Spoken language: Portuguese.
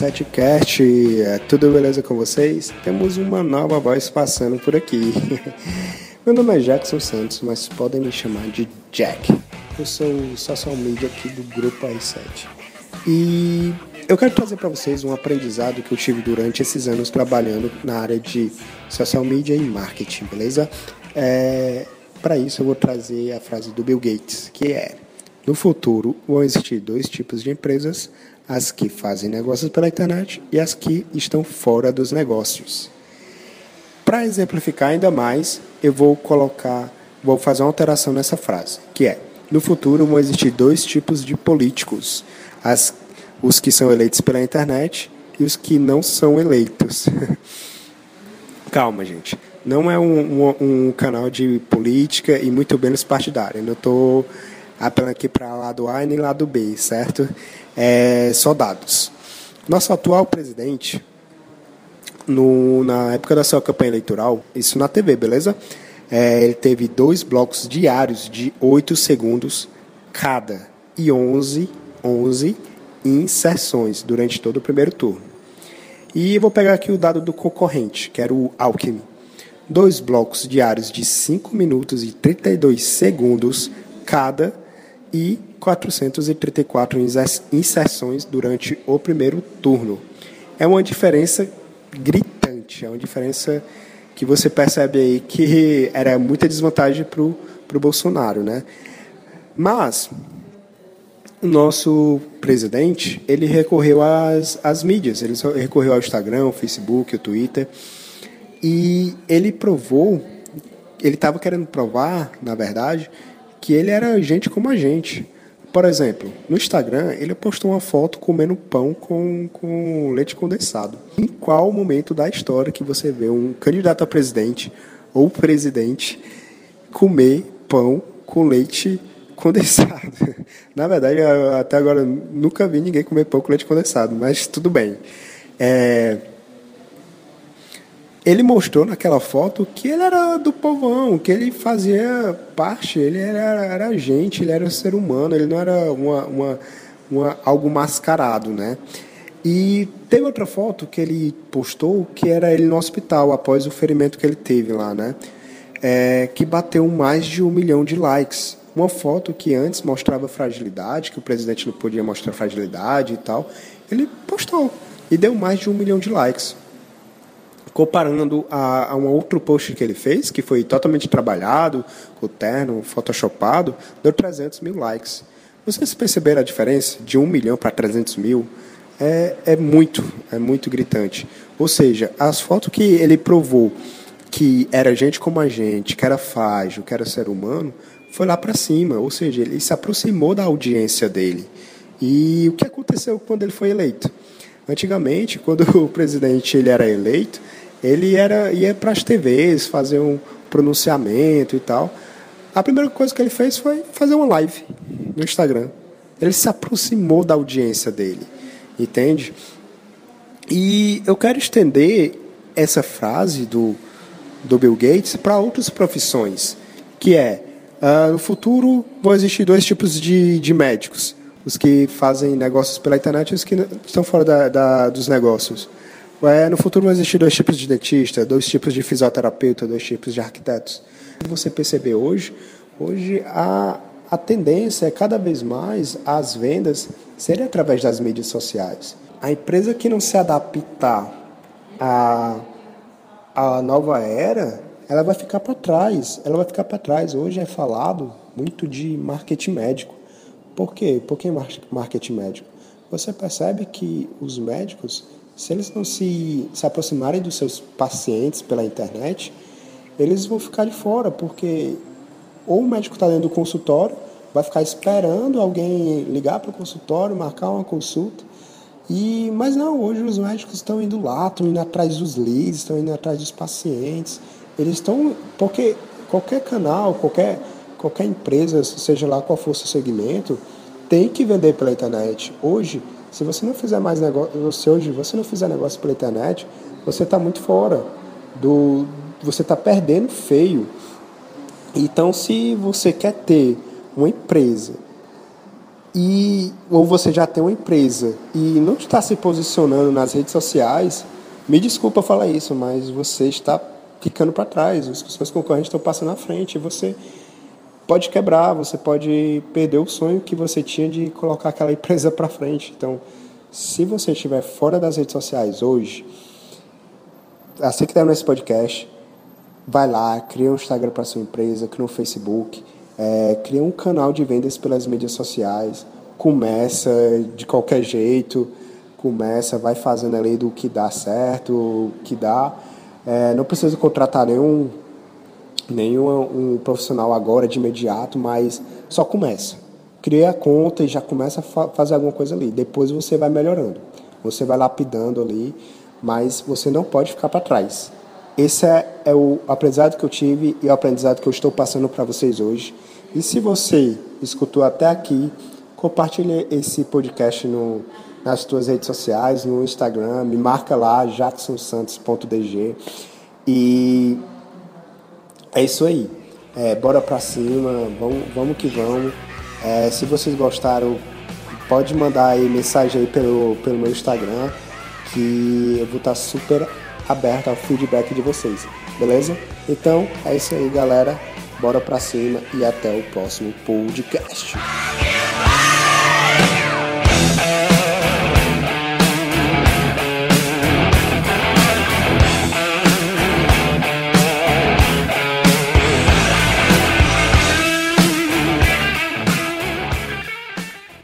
i7cast, é tudo beleza com vocês? Temos uma nova voz passando por aqui. Meu nome é Jackson Santos, mas podem me chamar de Jack. Eu sou o social media aqui do grupo i7. E eu quero trazer para vocês um aprendizado que eu tive durante esses anos trabalhando na área de social media e marketing, beleza? É, para isso eu vou trazer a frase do Bill Gates, que é no futuro, vão existir dois tipos de empresas: as que fazem negócios pela internet e as que estão fora dos negócios. Para exemplificar ainda mais, eu vou colocar, vou fazer uma alteração nessa frase, que é: no futuro vão existir dois tipos de políticos: as, os que são eleitos pela internet e os que não são eleitos. Calma, gente. Não é um, um, um, canal de política e muito menos partidário. Eu não estou apelando aqui para lado A e nem lado B, certo? É, só dados. Nosso atual presidente, no, na época da sua campanha eleitoral, isso na TV, beleza? É, ele teve dois blocos diários de 8 segundos cada e 11, 11 inserções durante todo o primeiro turno. E vou pegar aqui o dado do concorrente, que era o Alckmin. Dois blocos diários de 5 minutos e 32 segundos cada e 434 inserções durante o primeiro turno. É uma diferença gritante, é uma diferença que você percebe aí que era muita desvantagem para o Bolsonaro, né? Mas o nosso presidente ele recorreu às, às mídias, ele recorreu ao Instagram, ao Facebook, ao Twitter e ele provou, ele estava querendo provar, na verdade, que ele era gente como a gente. Por exemplo, no Instagram, ele postou uma foto comendo pão com, com leite condensado. Em qual momento da história que você vê um candidato a presidente ou presidente comer pão com leite condensado? Na verdade, até agora nunca vi ninguém comer pão com leite condensado, mas tudo bem. É, ele mostrou naquela foto que ele era do povão, que ele fazia parte, ele era, era gente, ele era ser humano, ele não era uma, uma, uma, algo mascarado, né? E teve outra foto que ele postou que era ele no hospital após o ferimento que ele teve lá, né? É, que bateu mais de um milhão de likes. Uma foto que antes mostrava fragilidade, que o presidente não podia mostrar fragilidade e tal, ele postou e deu mais de um milhão de likes comparando a, a, um outro post que ele fez, que foi totalmente trabalhado, com terno, photoshopado, deu 300 mil likes. Vocês perceberam a diferença de 1 milhão para 300 mil? É, é muito, é muito gritante. Ou seja, as fotos que ele provou que era gente como a gente, que era frágil, que era ser humano, foi lá para cima. Ou seja, ele se aproximou da audiência dele. E o que aconteceu quando ele foi eleito? Antigamente, quando o presidente ele era eleito, ele era ia para as TVs fazer um pronunciamento e tal. A primeira coisa que ele fez foi fazer uma live no Instagram. Ele se aproximou da audiência dele, entende? E eu quero estender essa frase do, do Bill Gates para outras profissões, que é uh, no futuro vão existir dois tipos de, de médicos: os que fazem negócios pela internet e os que estão fora da, da, dos negócios. É, no futuro vão existir dois tipos de dentista, dois tipos de fisioterapeuta, dois tipos de arquitetos. Você perceber hoje, hoje a, a tendência é cada vez mais as vendas serem através das mídias sociais. A empresa que não se adaptar à, à nova era, ela vai ficar para trás. Ela vai ficar para trás. Hoje é falado muito de marketing médico. Por quê? Por que marketing médico? Você percebe que os médicos se eles não se, se aproximarem dos seus pacientes pela internet, eles vão ficar de fora, porque ou o médico está dentro do consultório, vai ficar esperando alguém ligar para o consultório, marcar uma consulta. E, mas não, hoje os médicos estão indo lá, estão indo atrás dos leads, estão indo atrás dos pacientes. Eles estão. Porque qualquer canal, qualquer, qualquer empresa, seja lá qual for o seu segmento, tem que vender pela internet. Hoje, se você não fizer mais negócio, se hoje você não fizer negócio pela internet, você está muito fora do, você está perdendo feio. Então, se você quer ter uma empresa e ou você já tem uma empresa e não está se posicionando nas redes sociais, me desculpa falar isso, mas você está ficando para trás, os seus concorrentes estão passando à frente, e você pode quebrar, você pode perder o sonho que você tinha de colocar aquela empresa para frente. Então, se você estiver fora das redes sociais hoje, assim que terminar esse podcast, vai lá, cria um Instagram para sua empresa, cria um Facebook, é, cria um canal de vendas pelas mídias sociais, começa de qualquer jeito, começa, vai fazendo ali do que dá certo, o que dá. É, não precisa contratar nenhum, nenhum um profissional agora de imediato, mas só começa. Cria a conta e já começa a fa fazer alguma coisa ali. Depois você vai melhorando. Você vai lapidando ali, mas você não pode ficar para trás. Esse é, é o aprendizado que eu tive e o aprendizado que eu estou passando para vocês hoje. E se você escutou até aqui, compartilhe esse podcast no, nas tuas redes sociais, no Instagram, me marca lá, jacksonsantos.dg. E é isso aí. É, bora pra cima, vamos, que vamos. É, se vocês gostaram, pode mandar aí mensagem aí pelo, pelo meu Instagram, que eu vou estar super aberto ao feedback de vocês, beleza? Então é isso aí, galera. Bora pra cima e até o próximo podcast.